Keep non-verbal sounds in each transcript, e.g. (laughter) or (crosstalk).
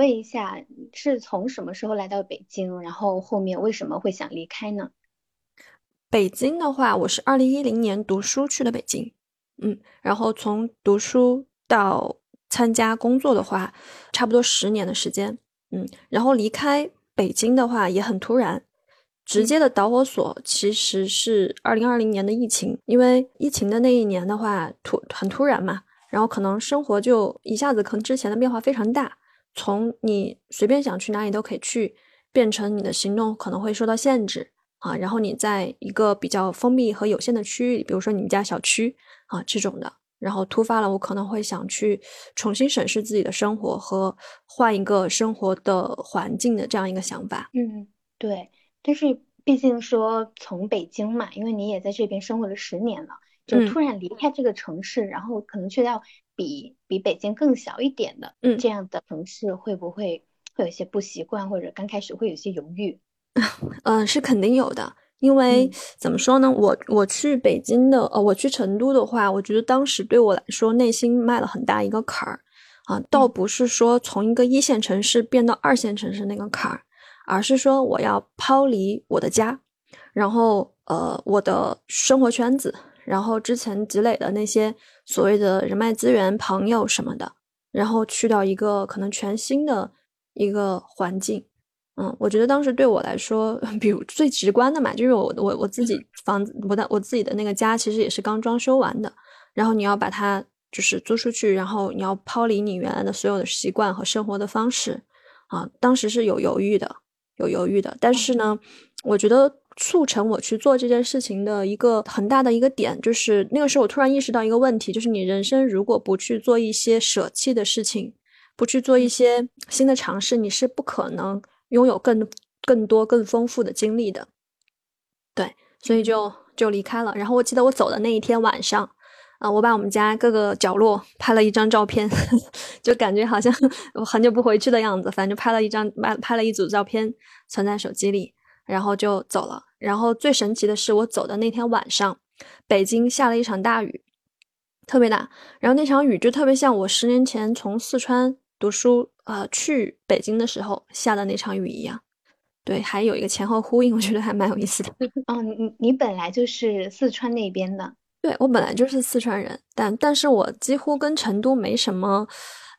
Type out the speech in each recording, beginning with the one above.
问一下，是从什么时候来到北京？然后后面为什么会想离开呢？北京的话，我是二零一零年读书去的北京，嗯，然后从读书到参加工作的话，差不多十年的时间，嗯，然后离开北京的话也很突然，直接的导火索其实是二零二零年的疫情，因为疫情的那一年的话突很突然嘛，然后可能生活就一下子可能之前的变化非常大，从你随便想去哪里都可以去，变成你的行动可能会受到限制。啊，然后你在一个比较封闭和有限的区域，比如说你们家小区啊这种的，然后突发了，我可能会想去重新审视自己的生活和换一个生活的环境的这样一个想法。嗯，对。但是毕竟说从北京嘛，因为你也在这边生活了十年了，就突然离开这个城市，然后可能去到比比北京更小一点的这样的城市，会不会会有一些不习惯，或者刚开始会有些犹豫？嗯，(laughs) 是肯定有的，因为怎么说呢，我我去北京的，呃，我去成都的话，我觉得当时对我来说，内心迈了很大一个坎儿。啊，倒不是说从一个一线城市变到二线城市那个坎儿，而是说我要抛离我的家，然后呃，我的生活圈子，然后之前积累的那些所谓的人脉资源、朋友什么的，然后去到一个可能全新的一个环境。嗯，我觉得当时对我来说，(laughs) 比如最直观的嘛，就是我我我自己房子，我的我自己的那个家，其实也是刚装修完的。然后你要把它就是租出去，然后你要抛离你原来的所有的习惯和生活的方式，啊，当时是有犹豫的，有犹豫的。但是呢，我觉得促成我去做这件事情的一个很大的一个点，就是那个时候我突然意识到一个问题，就是你人生如果不去做一些舍弃的事情，不去做一些新的尝试，你是不可能。拥有更更多更丰富的经历的，对，所以就就离开了。然后我记得我走的那一天晚上，啊，我把我们家各个角落拍了一张照片，(laughs) 就感觉好像我很久不回去的样子。反正就拍了一张，拍拍了一组照片存在手机里，然后就走了。然后最神奇的是，我走的那天晚上，北京下了一场大雨，特别大。然后那场雨就特别像我十年前从四川。读书呃，去北京的时候下的那场雨一样，对，还有一个前后呼应，我觉得还蛮有意思的。(laughs) 哦，你你本来就是四川那边的，对我本来就是四川人，但但是我几乎跟成都没什么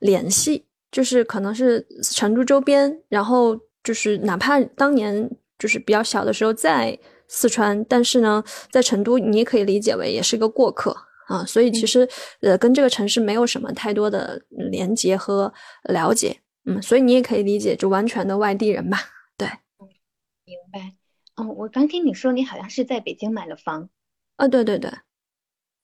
联系，就是可能是成都周边，然后就是哪怕当年就是比较小的时候在四川，但是呢，在成都你也可以理解为也是一个过客。啊，所以其实呃，跟这个城市没有什么太多的连接和了解，嗯，所以你也可以理解，就完全的外地人吧。对，明白。哦，我刚听你说你好像是在北京买了房，啊，对对对，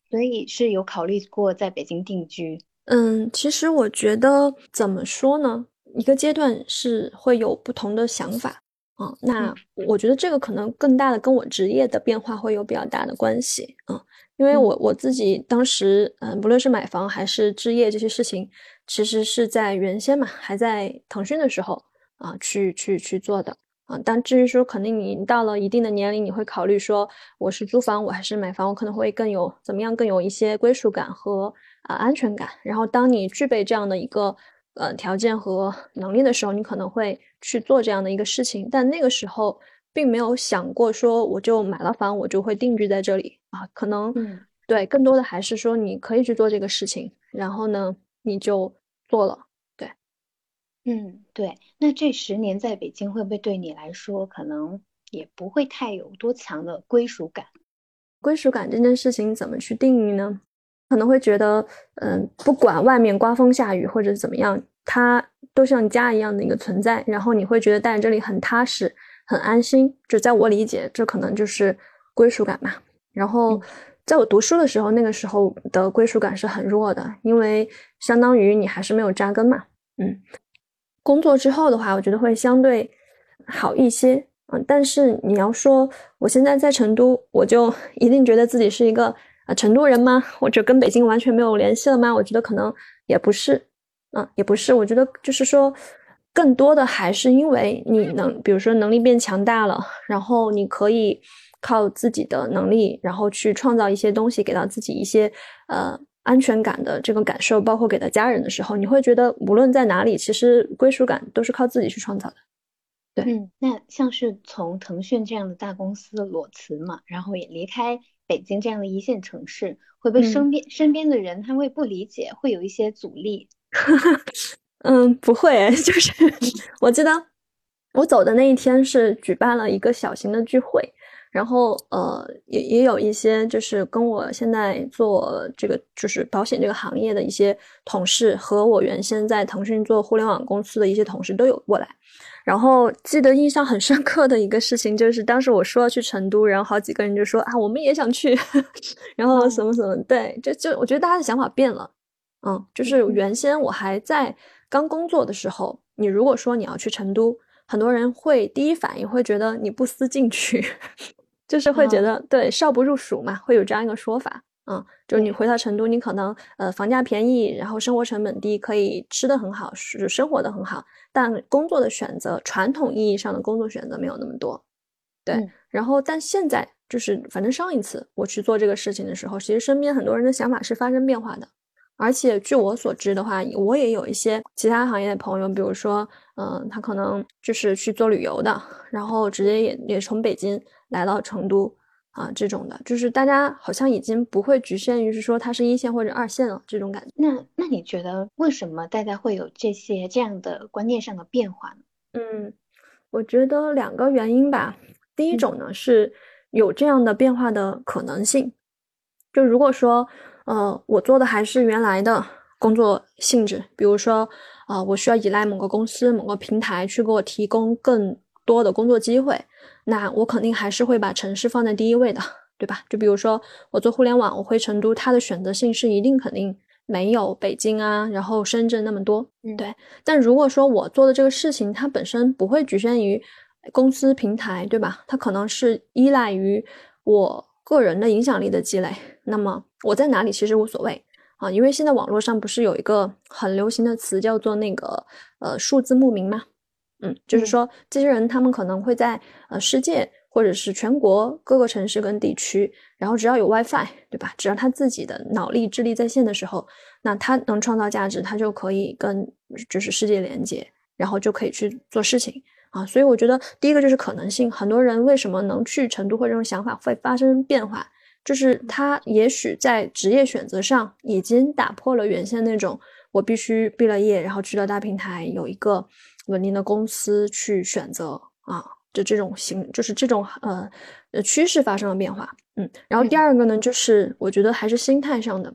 所以是有考虑过在北京定居。嗯，其实我觉得怎么说呢，一个阶段是会有不同的想法啊。那我觉得这个可能更大的跟我职业的变化会有比较大的关系啊。因为我我自己当时，嗯，不论是买房还是置业这些事情，其实是在原先嘛，还在腾讯的时候啊，去去去做的啊。但至于说，肯定你到了一定的年龄，你会考虑说，我是租房，我还是买房，我可能会更有怎么样，更有一些归属感和啊安全感。然后，当你具备这样的一个呃条件和能力的时候，你可能会去做这样的一个事情。但那个时候。并没有想过说我就买了房，我就会定居在这里啊。可能对，更多的还是说你可以去做这个事情，然后呢，你就做了。对，嗯，对。那这十年在北京会不会对你来说，可能也不会太有多强的归属感？归属感这件事情怎么去定义呢？可能会觉得，嗯，不管外面刮风下雨或者怎么样，它都像家一样的一个存在，然后你会觉得待在这里很踏实。很安心，就在我理解，这可能就是归属感吧。然后，在我读书的时候，那个时候的归属感是很弱的，因为相当于你还是没有扎根嘛。嗯，工作之后的话，我觉得会相对好一些。嗯，但是你要说我现在在成都，我就一定觉得自己是一个啊成都人吗？或者跟北京完全没有联系了吗？我觉得可能也不是。嗯，也不是。我觉得就是说。更多的还是因为你能，比如说能力变强大了，然后你可以靠自己的能力，然后去创造一些东西，给到自己一些呃安全感的这个感受，包括给到家人的时候，你会觉得无论在哪里，其实归属感都是靠自己去创造的。对，嗯，那像是从腾讯这样的大公司裸辞嘛，然后也离开北京这样的一线城市，会被身边身边的人他会不理解，会有一些阻力。(laughs) 嗯，不会，(laughs) 就是我记得我走的那一天是举办了一个小型的聚会。然后，呃，也也有一些就是跟我现在做这个就是保险这个行业的一些同事，和我原先在腾讯做互联网公司的一些同事都有过来。然后记得印象很深刻的一个事情，就是当时我说要去成都，然后好几个人就说啊，我们也想去，然后什么什么，对，就就我觉得大家的想法变了，嗯，就是原先我还在刚工作的时候，你如果说你要去成都，很多人会第一反应会觉得你不思进取。(laughs) 就是会觉得对少不入蜀嘛，会有这样一个说法，嗯，就是你回到成都，你可能呃房价便宜，然后生活成本低，可以吃的很好，是生活的很好，但工作的选择，传统意义上的工作选择没有那么多，对。然后但现在就是，反正上一次我去做这个事情的时候，其实身边很多人的想法是发生变化的，而且据我所知的话，我也有一些其他行业的朋友，比如说，嗯，他可能就是去做旅游的，然后直接也也从北京。来到成都啊，这种的，就是大家好像已经不会局限于是说它是一线或者二线了这种感觉。那那你觉得为什么大家会有这些这样的观念上的变化呢？嗯，我觉得两个原因吧。第一种呢是有这样的变化的可能性。就如果说呃我做的还是原来的工作性质，比如说啊我需要依赖某个公司某个平台去给我提供更多的工作机会。那我肯定还是会把城市放在第一位的，对吧？就比如说我做互联网，我回成都，它的选择性是一定肯定没有北京啊，然后深圳那么多，嗯对。但如果说我做的这个事情，它本身不会局限于公司平台，对吧？它可能是依赖于我个人的影响力的积累。那么我在哪里其实无所谓啊，因为现在网络上不是有一个很流行的词叫做那个呃数字牧民吗？嗯，就是说，这些人他们可能会在呃世界或者是全国各个城市跟地区，然后只要有 WiFi，对吧？只要他自己的脑力智力在线的时候，那他能创造价值，他就可以跟就是世界连接，然后就可以去做事情啊。所以我觉得第一个就是可能性，很多人为什么能去成都，或这种想法会发生变化，就是他也许在职业选择上已经打破了原先那种我必须毕了业，然后去到大平台有一个。稳定的公司去选择啊，就这种形，就是这种呃呃趋势发生了变化，嗯，然后第二个呢，就是我觉得还是心态上的，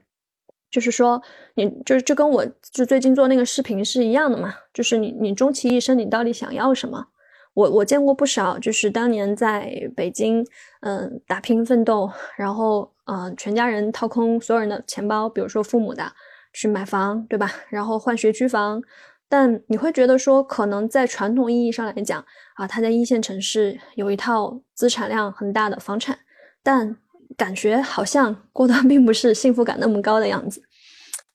就是说你就是就跟我就最近做那个视频是一样的嘛，就是你你终其一生你到底想要什么？我我见过不少，就是当年在北京嗯打拼奋斗，然后嗯全家人掏空所有人的钱包，比如说父母的去买房，对吧？然后换学区房。但你会觉得说，可能在传统意义上来讲啊，他在一线城市有一套资产量很大的房产，但感觉好像过得 (laughs) 并不是幸福感那么高的样子。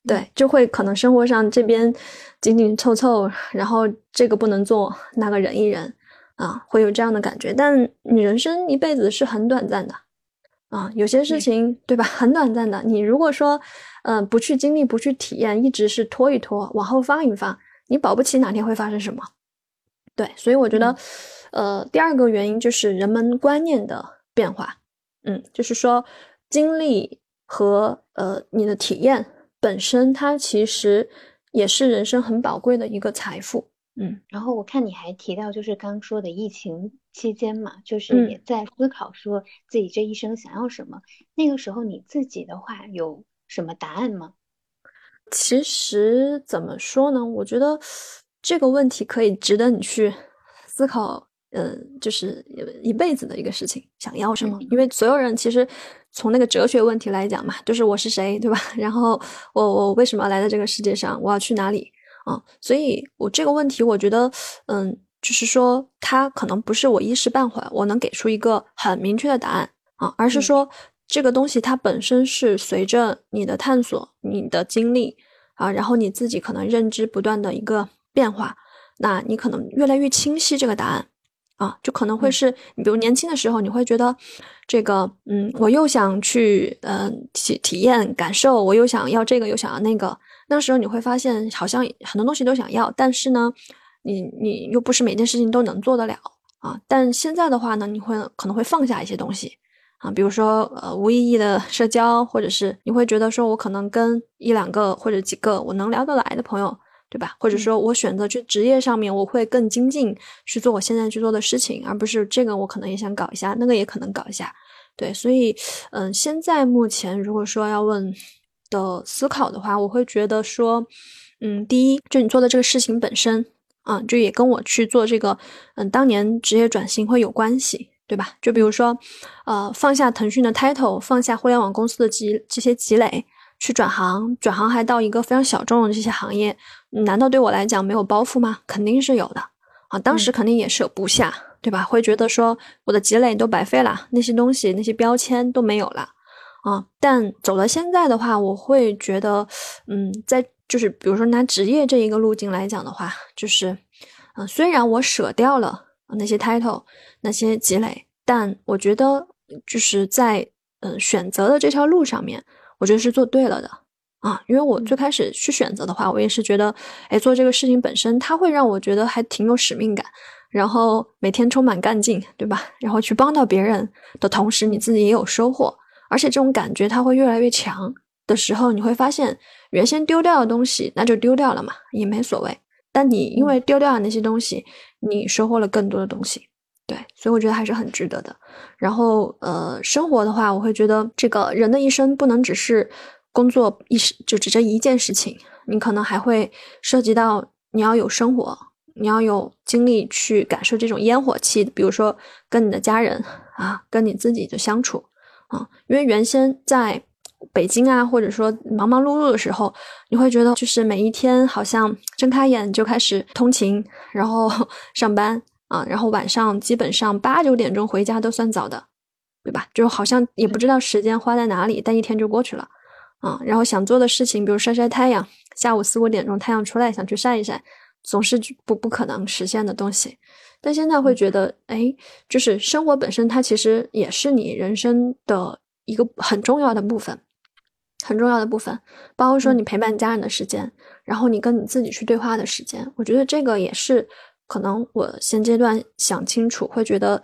对，就会可能生活上这边紧紧凑凑，然后这个不能做，那个忍一忍啊，会有这样的感觉。但你人生一辈子是很短暂的啊，有些事情对吧，(laughs) 很短暂的。你如果说嗯不去经历，不去体验，一直是拖一拖，往后放一放。你保不齐哪天会发生什么，对，所以我觉得，呃，第二个原因就是人们观念的变化，嗯，就是说经历和呃你的体验本身，它其实也是人生很宝贵的一个财富，嗯。然后我看你还提到，就是刚说的疫情期间嘛，就是也在思考说自己这一生想要什么，那个时候你自己的话有什么答案吗？其实怎么说呢？我觉得这个问题可以值得你去思考，嗯，就是一辈子的一个事情，想要什么？因为所有人其实从那个哲学问题来讲嘛，就是我是谁，对吧？(laughs) 然后我我为什么要来到这个世界上？我要去哪里？啊，所以我这个问题，我觉得，嗯，就是说，它可能不是我一时半会我能给出一个很明确的答案啊，而是说。这个东西它本身是随着你的探索、你的经历啊，然后你自己可能认知不断的一个变化，那你可能越来越清晰这个答案啊，就可能会是你，比如年轻的时候，你会觉得这个，嗯，我又想去，嗯，体体验感受，我又想要这个，又想要那个。那时候你会发现，好像很多东西都想要，但是呢，你你又不是每件事情都能做得了啊。但现在的话呢，你会可能会放下一些东西啊，比如说呃无意义的社交，或者是你会觉得说我可能跟一两个或者几个我能聊得来的朋友。对吧？或者说我选择去职业上面，我会更精进去做我现在去做的事情，而不是这个我可能也想搞一下，那个也可能搞一下。对，所以嗯，现在目前如果说要问的思考的话，我会觉得说，嗯，第一，就你做的这个事情本身啊，就也跟我去做这个嗯当年职业转型会有关系，对吧？就比如说呃，放下腾讯的 title，放下互联网公司的积这些积累。去转行，转行还到一个非常小众的这些行业，难道对我来讲没有包袱吗？肯定是有的啊！当时肯定也是有不下，对吧？会觉得说我的积累都白费了，那些东西、那些标签都没有了啊！但走到现在的话，我会觉得，嗯，在就是比如说拿职业这一个路径来讲的话，就是，嗯，虽然我舍掉了那些 title、那些积累，但我觉得就是在嗯选择的这条路上面。我觉得是做对了的啊，因为我最开始去选择的话，我也是觉得，哎，做这个事情本身，它会让我觉得还挺有使命感，然后每天充满干劲，对吧？然后去帮到别人的同时，你自己也有收获，而且这种感觉它会越来越强的时候，你会发现原先丢掉的东西那就丢掉了嘛，也没所谓。但你因为丢掉了那些东西，你收获了更多的东西。对，所以我觉得还是很值得的。然后，呃，生活的话，我会觉得这个人的一生不能只是工作一时，就只这一件事情。你可能还会涉及到你要有生活，你要有精力去感受这种烟火气，比如说跟你的家人啊，跟你自己的相处啊。因为原先在北京啊，或者说忙忙碌碌的时候，你会觉得就是每一天好像睁开眼就开始通勤，然后 (laughs) 上班。啊，然后晚上基本上八九点钟回家都算早的，对吧？就好像也不知道时间花在哪里，但一天就过去了。啊，然后想做的事情，比如晒晒太阳，下午四五点钟太阳出来想去晒一晒，总是不不可能实现的东西。但现在会觉得，哎，就是生活本身，它其实也是你人生的一个很重要的部分，很重要的部分，包括说你陪伴家人的时间，然后你跟你自己去对话的时间，我觉得这个也是。可能我现阶段想清楚，会觉得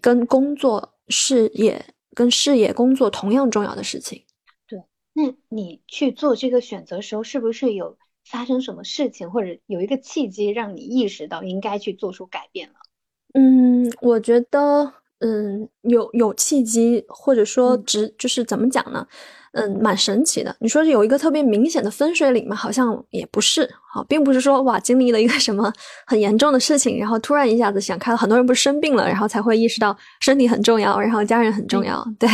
跟工作、事业、跟事业、工作同样重要的事情。对，那你去做这个选择时候，是不是有发生什么事情，或者有一个契机让你意识到应该去做出改变了？嗯，我觉得，嗯，有有契机，或者说，直就是怎么讲呢？嗯，蛮神奇的。你说有一个特别明显的分水岭吗？好像也不是。好，并不是说哇，经历了一个什么很严重的事情，然后突然一下子想开了。很多人不是生病了，然后才会意识到身体很重要，然后家人很重要。对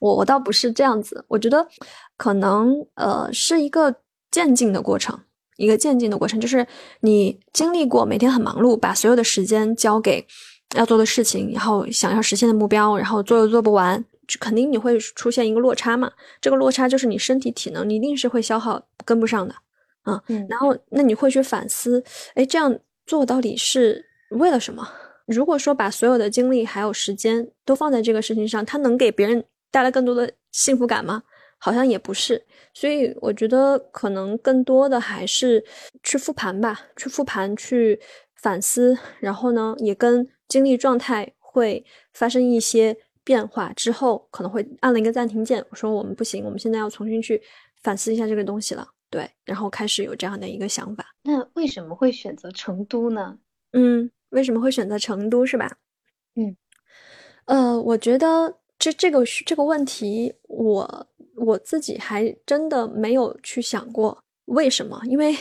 我，我倒不是这样子。我觉得可能呃是一个渐进的过程，一个渐进的过程，就是你经历过每天很忙碌，把所有的时间交给要做的事情，然后想要实现的目标，然后做又做不完。肯定你会出现一个落差嘛？这个落差就是你身体体能，你一定是会消耗跟不上的啊。然后那你会去反思，哎，这样做到底是为了什么？如果说把所有的精力还有时间都放在这个事情上，它能给别人带来更多的幸福感吗？好像也不是。所以我觉得可能更多的还是去复盘吧，去复盘，去反思，然后呢，也跟精力状态会发生一些。变化之后可能会按了一个暂停键，我说我们不行，我们现在要重新去反思一下这个东西了。对，然后开始有这样的一个想法。那为什么会选择成都呢？嗯，为什么会选择成都是吧？嗯，呃，我觉得这这个这个问题，我我自己还真的没有去想过为什么，因为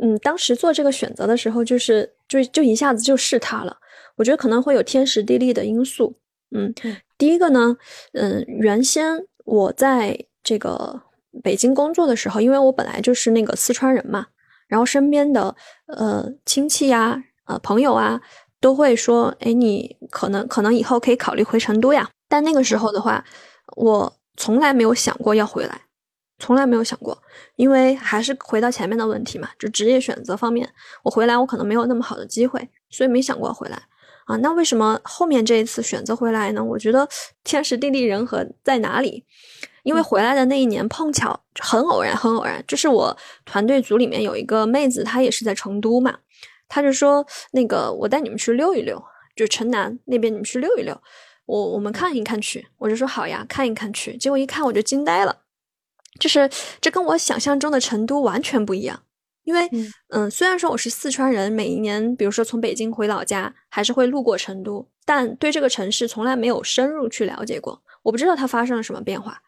嗯，当时做这个选择的时候，就是就就一下子就是它了。我觉得可能会有天时地利的因素。嗯，第一个呢，嗯，原先我在这个北京工作的时候，因为我本来就是那个四川人嘛，然后身边的呃亲戚呀、呃朋友啊，都会说，哎，你可能可能以后可以考虑回成都呀。但那个时候的话，我从来没有想过要回来，从来没有想过，因为还是回到前面的问题嘛，就职业选择方面，我回来我可能没有那么好的机会，所以没想过回来。啊。那为什么后面这一次选择回来呢？我觉得天时地利人和在哪里？因为回来的那一年碰巧很偶然，很偶然，就是我团队组里面有一个妹子，她也是在成都嘛，她就说那个我带你们去溜一溜，就城南那边你们去溜一溜，我我们看一看去，我就说好呀，看一看去，结果一看我就惊呆了，就是这跟我想象中的成都完全不一样，因为嗯，虽然说我是四川人，每一年比如说从北京回老家还是会路过成都，但对这个城市从来没有深入去了解过，我不知道它发生了什么变化。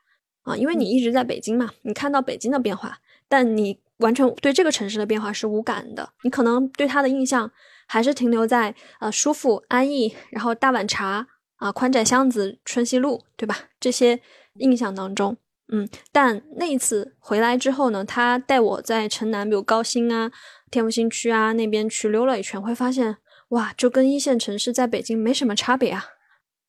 啊，因为你一直在北京嘛，你看到北京的变化，但你完全对这个城市的变化是无感的。你可能对它的印象还是停留在呃舒服安逸，然后大碗茶啊，宽窄巷子，春熙路，对吧？这些印象当中，嗯。但那一次回来之后呢，他带我在城南，比如高新啊、天府新区啊那边去溜了一圈，会发现哇，就跟一线城市在北京没什么差别啊，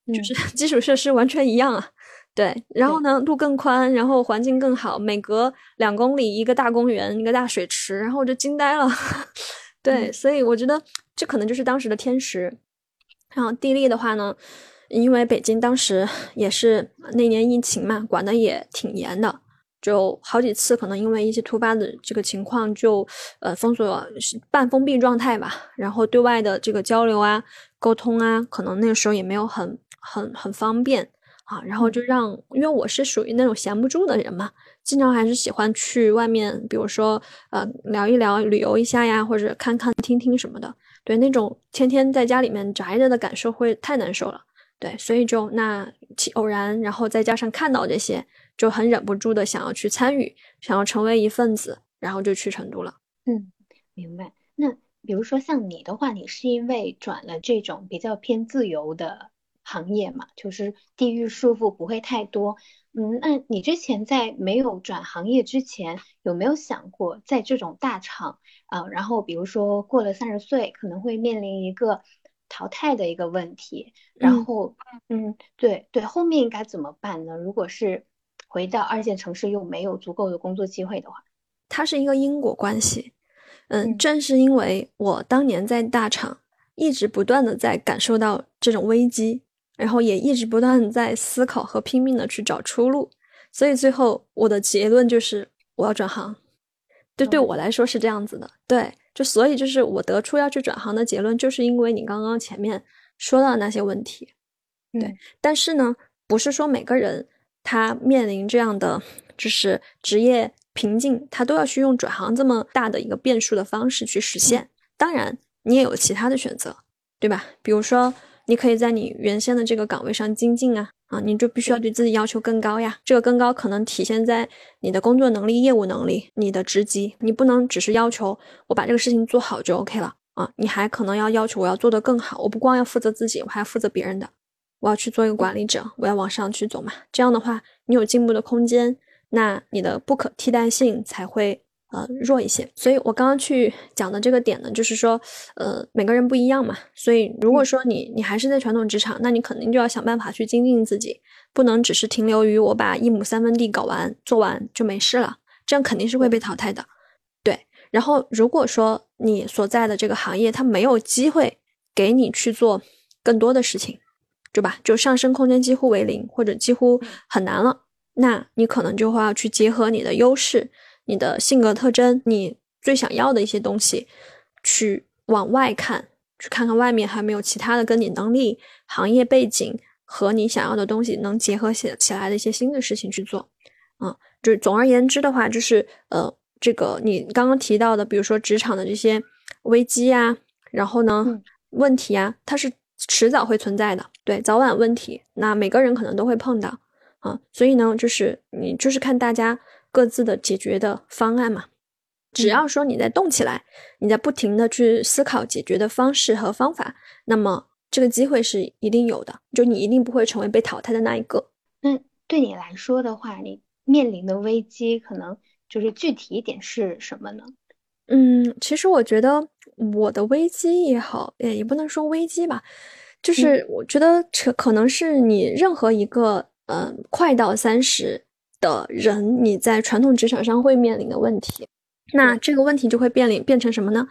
就是基础设施完全一样啊。对，然后呢，路更宽，然后环境更好，每隔两公里一个大公园，一个大水池，然后我就惊呆了。(laughs) 对，所以我觉得这可能就是当时的天时。然后地利的话呢，因为北京当时也是那年疫情嘛，管的也挺严的，就好几次可能因为一些突发的这个情况，就呃封锁半封闭状态吧。然后对外的这个交流啊、沟通啊，可能那个时候也没有很很很方便。啊，然后就让，因为我是属于那种闲不住的人嘛，经常还是喜欢去外面，比如说呃聊一聊、旅游一下呀，或者看看、听听什么的。对，那种天天在家里面宅着的感受会太难受了。对，所以就那偶然，然后再加上看到这些，就很忍不住的想要去参与，想要成为一份子，然后就去成都了。嗯，明白。那比如说像你的话，你是因为转了这种比较偏自由的。行业嘛，就是地域束缚不会太多。嗯，那你之前在没有转行业之前，有没有想过在这种大厂啊，然后比如说过了三十岁，可能会面临一个淘汰的一个问题。然后，嗯，对对，后面应该怎么办呢？如果是回到二线城市又没有足够的工作机会的话，它是一个因果关系。嗯，正是因为我当年在大厂一直不断的在感受到这种危机。然后也一直不断在思考和拼命的去找出路，所以最后我的结论就是我要转行。对，对我来说是这样子的。对，就所以就是我得出要去转行的结论，就是因为你刚刚前面说到那些问题。对，但是呢，不是说每个人他面临这样的就是职业瓶颈，他都要去用转行这么大的一个变数的方式去实现。当然，你也有其他的选择，对吧？比如说。你可以在你原先的这个岗位上精进啊啊，你就必须要对自己要求更高呀。这个更高可能体现在你的工作能力、业务能力、你的职级。你不能只是要求我把这个事情做好就 OK 了啊，你还可能要要求我要做得更好。我不光要负责自己，我还要负责别人的。我要去做一个管理者，我要往上去走嘛。这样的话，你有进步的空间，那你的不可替代性才会。呃，弱一些，所以我刚刚去讲的这个点呢，就是说，呃，每个人不一样嘛，所以如果说你你还是在传统职场，那你肯定就要想办法去精进自己，不能只是停留于我把一亩三分地搞完做完就没事了，这样肯定是会被淘汰的。对，然后如果说你所在的这个行业它没有机会给你去做更多的事情，对吧？就上升空间几乎为零或者几乎很难了，那你可能就会要去结合你的优势。你的性格特征，你最想要的一些东西，去往外看，去看看外面还有没有其他的跟你能力、行业背景和你想要的东西能结合起起来的一些新的事情去做。嗯，就是总而言之的话，就是呃，这个你刚刚提到的，比如说职场的这些危机啊，然后呢问题啊，它是迟早会存在的，对，早晚问题，那每个人可能都会碰到啊，所以呢，就是你就是看大家。各自的解决的方案嘛，只要说你在动起来，你在不停的去思考解决的方式和方法，那么这个机会是一定有的，就你一定不会成为被淘汰的那一个。那对你来说的话，你面临的危机可能就是具体一点是什么呢？嗯，其实我觉得我的危机也好，也也不能说危机吧，就是我觉得可可能是你任何一个嗯快到三十。的人，你在传统职场上会面临的问题，那这个问题就会变临变成什么呢？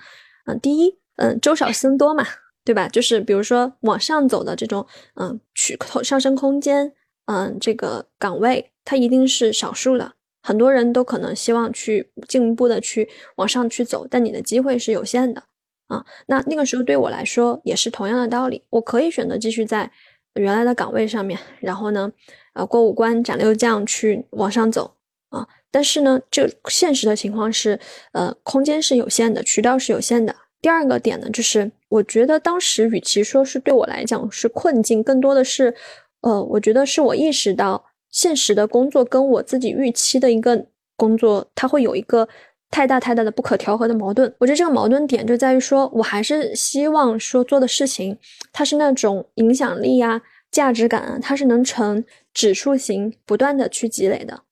嗯，第一，嗯，周少僧多嘛，对吧？就是比如说往上走的这种，嗯，去上升空间，嗯，这个岗位，它一定是少数的。很多人都可能希望去进一步的去往上去走，但你的机会是有限的啊。那那个时候对我来说也是同样的道理，我可以选择继续在原来的岗位上面，然后呢，呃，过五关斩六将去往上走啊。但是呢，就现实的情况是，呃，空间是有限的，渠道是有限的。第二个点呢，就是我觉得当时与其说是对我来讲是困境，更多的是，呃，我觉得是我意识到。现实的工作跟我自己预期的一个工作，它会有一个太大太大的不可调和的矛盾。我觉得这个矛盾点就在于说，我还是希望说做的事情，它是那种影响力啊、价值感啊，它是能成指数型不断的去积累的。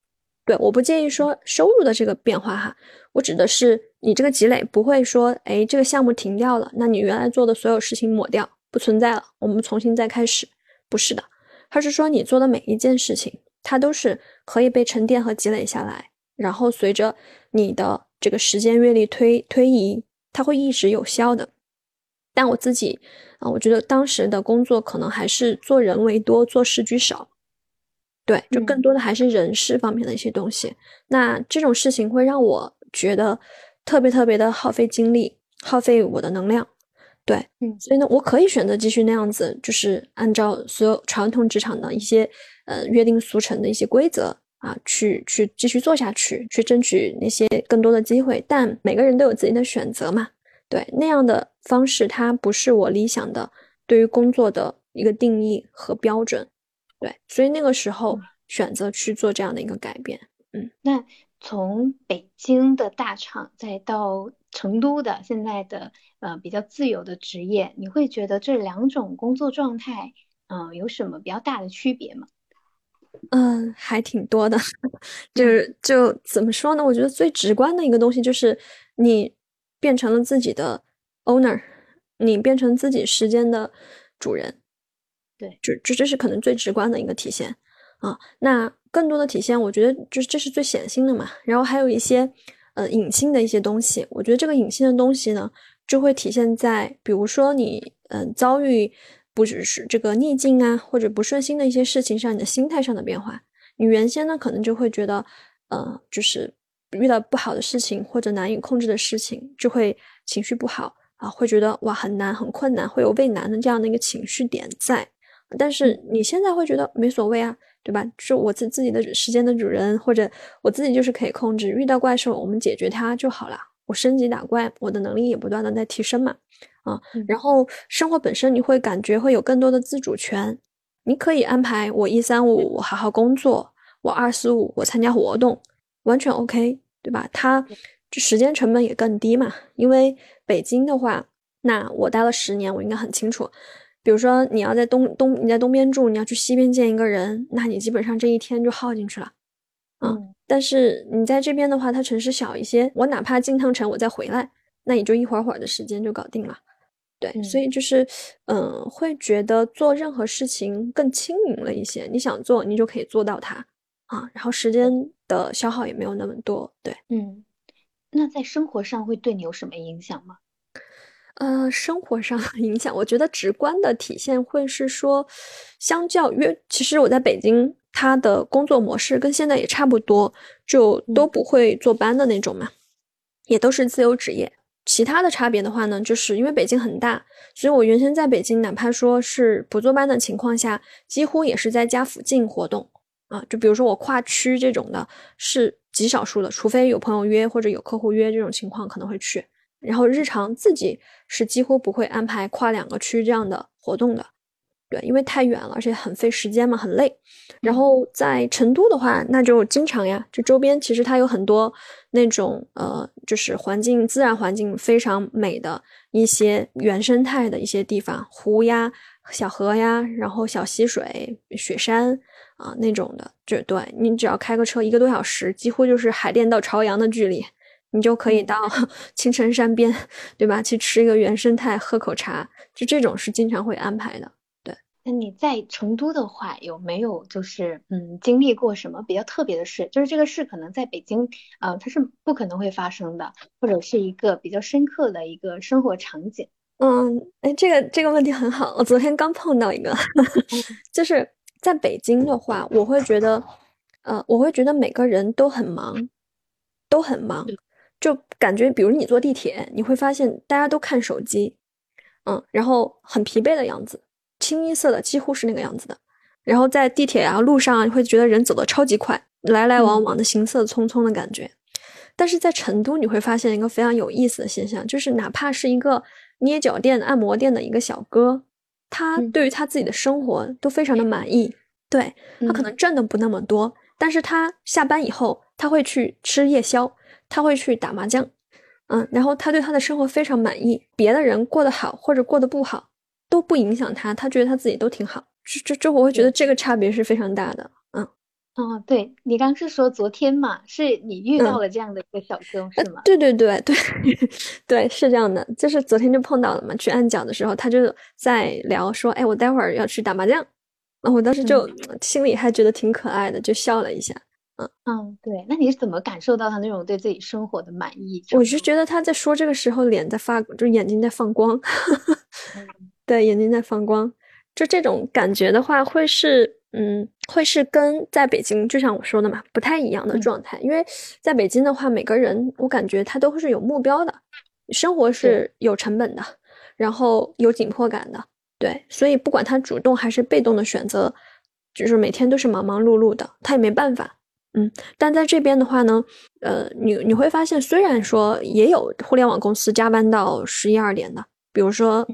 对，我不介意说收入的这个变化哈，我指的是你这个积累不会说，哎，这个项目停掉了，那你原来做的所有事情抹掉不存在了，我们重新再开始，不是的，它是说你做的每一件事情。它都是可以被沉淀和积累下来，然后随着你的这个时间阅历推推移，它会一直有效的。但我自己啊，我觉得当时的工作可能还是做人为多，做事居少。对，就更多的还是人事方面的一些东西。那这种事情会让我觉得特别特别的耗费精力，耗费我的能量。对，嗯，所以呢，我可以选择继续那样子，就是按照所有传统职场的一些呃约定俗成的一些规则啊，去去继续做下去，去争取那些更多的机会。但每个人都有自己的选择嘛，对，那样的方式它不是我理想的对于工作的一个定义和标准。对，所以那个时候选择去做这样的一个改变。嗯，那从北京的大厂再到成都的现在的。呃，比较自由的职业，你会觉得这两种工作状态，嗯，有什么比较大的区别吗？嗯，还挺多的，(laughs) 就是就怎么说呢？我觉得最直观的一个东西就是你变成了自己的 owner，你变成自己时间的主人。对，就就这是可能最直观的一个体现啊。那更多的体现，我觉得就是这是最显性的嘛。然后还有一些呃隐性的一些东西，我觉得这个隐性的东西呢。就会体现在，比如说你，嗯，遭遇不只是这个逆境啊，或者不顺心的一些事情上，你的心态上的变化。你原先呢，可能就会觉得，呃，就是遇到不好的事情或者难以控制的事情，就会情绪不好啊，会觉得哇很难很困难，会有畏难的这样的一个情绪点在。但是你现在会觉得没所谓啊，对吧？是我自自己的时间的主人，或者我自己就是可以控制，遇到怪兽我们解决它就好了。我升级打怪，我的能力也不断的在提升嘛，啊，然。后生活本身你会感觉会有更多的自主权，你可以安排我一三五我好好工作，我二四五我参加活动，完全 OK，对吧？它这时间成本也更低嘛，因为北京的话，那我待了十年，我应该很清楚，比如说你要在东东你在东边住，你要去西边见一个人，那你基本上这一天就耗进去了，嗯。但是你在这边的话，它城市小一些，我哪怕进趟城，我再回来，那也就一会儿会儿的时间就搞定了。对，所以就是，嗯，会觉得做任何事情更轻盈了一些。你想做，你就可以做到它啊，然后时间的消耗也没有那么多。对，嗯，那在生活上会对你有什么影响吗？呃，生活上影响，我觉得直观的体现会是说，相较于，其实我在北京。他的工作模式跟现在也差不多，就都不会坐班的那种嘛，也都是自由职业。其他的差别的话呢，就是因为北京很大，所以我原先在北京，哪怕说是不坐班的情况下，几乎也是在家附近活动啊。就比如说我跨区这种的，是极少数的，除非有朋友约或者有客户约这种情况可能会去。然后日常自己是几乎不会安排跨两个区这样的活动的。对，因为太远了，而且很费时间嘛，很累。然后在成都的话，那就经常呀，就周边其实它有很多那种呃，就是环境自然环境非常美的一些原生态的一些地方，湖呀、小河呀，然后小溪水、雪山啊那种的，就对你只要开个车一个多小时，几乎就是海淀到朝阳的距离，你就可以到 (laughs) 青城山边，对吧？去吃一个原生态，喝口茶，就这种是经常会安排的。那你在成都的话，有没有就是嗯经历过什么比较特别的事？就是这个事可能在北京，呃，它是不可能会发生的，或者是一个比较深刻的一个生活场景。嗯，哎，这个这个问题很好，我昨天刚碰到一个，(laughs) 就是在北京的话，我会觉得，呃，我会觉得每个人都很忙，都很忙，就感觉，比如你坐地铁，你会发现大家都看手机，嗯，然后很疲惫的样子，清一色的几乎是那个样子的，然后在地铁啊路上会觉得人走的超级快，来来往往的行色匆匆的感觉，但是在成都你会发现一个非常有意思的现象，就是哪怕是一个。捏脚店、按摩店的一个小哥，他对于他自己的生活都非常的满意。对他可能挣的不那么多，但是他下班以后他会去吃夜宵，他会去打麻将，嗯，然后他对他的生活非常满意。别的人过得好或者过得不好都不影响他，他觉得他自己都挺好。这这这，我会觉得这个差别是非常大的。嗯哦，对你刚是说昨天嘛，是你遇到了这样的一个小哥是吗？对对对对 (laughs) 对，是这样的，就是昨天就碰到了嘛。去按脚的时候，他就在聊说：“哎，我待会儿要去打麻将。”然后我当时就心里还觉得挺可爱的，就笑了一下。嗯嗯，对，那你是怎么感受到他那种对自己生活的满意？我是觉得他在说这个时候脸在发，就是眼睛在放光。(laughs) 对，眼睛在放光，就这种感觉的话，会是。嗯，会是跟在北京，就像我说的嘛，不太一样的状态。因为在北京的话，每个人我感觉他都是有目标的，生活是有成本的，然后有紧迫感的。对，所以不管他主动还是被动的选择，就是每天都是忙忙碌碌的，他也没办法。嗯，但在这边的话呢，呃，你你会发现，虽然说也有互联网公司加班到十一二点的，比如说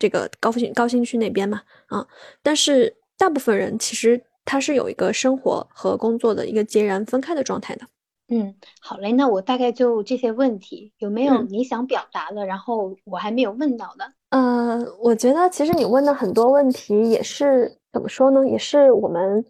这个高新高新区那边嘛，啊，但是。大部分人其实他是有一个生活和工作的一个截然分开的状态的。嗯，好嘞，那我大概就这些问题，有没有你想表达的？然后我还没有问到的。呃，我觉得其实你问的很多问题也是怎么说呢？也是我们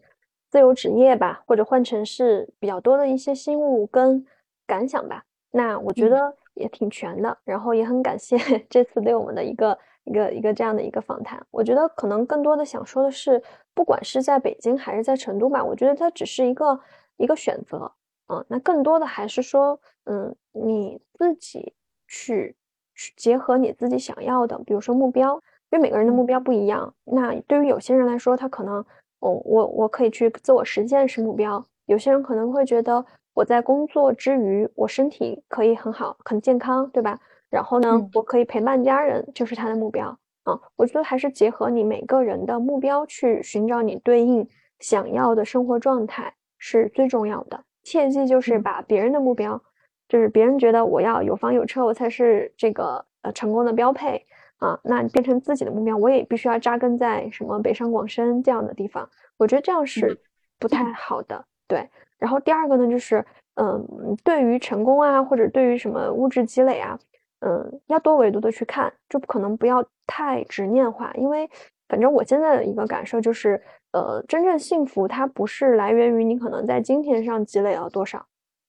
自由职业吧，或者换成是比较多的一些心悟跟感想吧。那我觉得也挺全的，然后也很感谢 (laughs) 这次对我们的一个。一个一个这样的一个访谈，我觉得可能更多的想说的是，不管是在北京还是在成都吧，我觉得它只是一个一个选择，啊，那更多的还是说，嗯，你自己去去结合你自己想要的，比如说目标，因为每个人的目标不一样。那对于有些人来说，他可能，哦，我我可以去自我实现是目标；有些人可能会觉得我在工作之余，我身体可以很好，很健康，对吧？然后呢，我可以陪伴家人，就是他的目标啊。我觉得还是结合你每个人的目标去寻找你对应想要的生活状态是最重要的。切记就是把别人的目标，就是别人觉得我要有房有车，我才是这个呃成功的标配啊。那变成自己的目标，我也必须要扎根在什么北上广深这样的地方。我觉得这样是不太好的。对。然后第二个呢，就是嗯，对于成功啊，或者对于什么物质积累啊。嗯，要多维度的去看，就不可能不要太执念化，因为反正我现在的一个感受就是，呃，真正幸福它不是来源于你可能在金钱上积累了多少，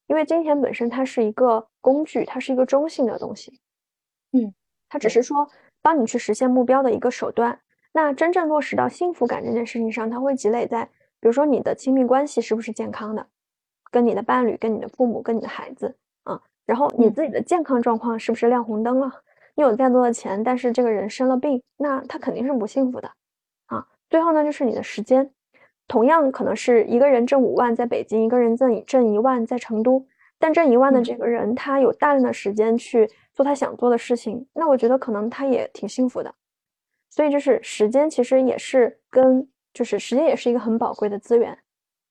因为金钱本身它是一个工具，它是一个中性的东西，嗯，它只是说帮你去实现目标的一个手段。那真正落实到幸福感这件事情上，它会积累在，比如说你的亲密关系是不是健康的，跟你的伴侣、跟你的父母、跟你的孩子。然后你自己的健康状况是不是亮红灯了？你有再多的钱，但是这个人生了病，那他肯定是不幸福的啊。最后呢，就是你的时间，同样可能是一个人挣五万在北京，一个人挣挣一万在成都，但挣一万的这个人他有大量的时间去做他想做的事情，那我觉得可能他也挺幸福的。所以就是时间其实也是跟就是时间也是一个很宝贵的资源，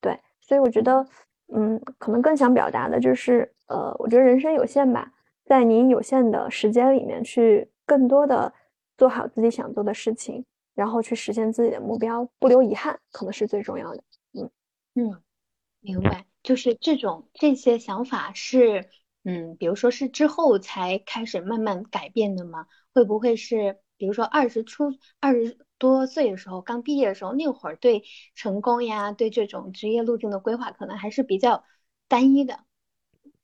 对，所以我觉得。嗯，可能更想表达的就是，呃，我觉得人生有限吧，在您有限的时间里面，去更多的做好自己想做的事情，然后去实现自己的目标，不留遗憾，可能是最重要的。嗯嗯，明白，就是这种这些想法是，嗯，比如说是之后才开始慢慢改变的吗？会不会是，比如说二十出二十？多岁的时候，刚毕业的时候，那会儿对成功呀，对这种职业路径的规划，可能还是比较单一的。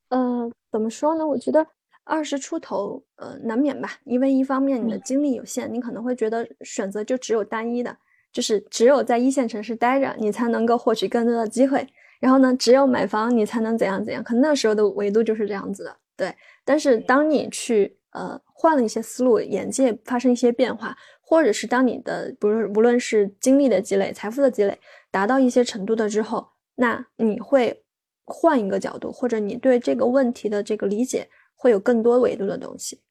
呃，怎么说呢？我觉得二十出头，呃，难免吧。因为一方面你的精力有限，你可能会觉得选择就只有单一的，就是只有在一线城市待着，你才能够获取更多的机会。然后呢，只有买房，你才能怎样怎样。可能那时候的维度就是这样子的。对，但是当你去。呃换了一些思路，眼界发生一些变化，或者是当你的不是无论是精力的积累、财富的积累达到一些程度的之后，那你会换一个角度，或者你对这个问题的这个理解会有更多维度的东西。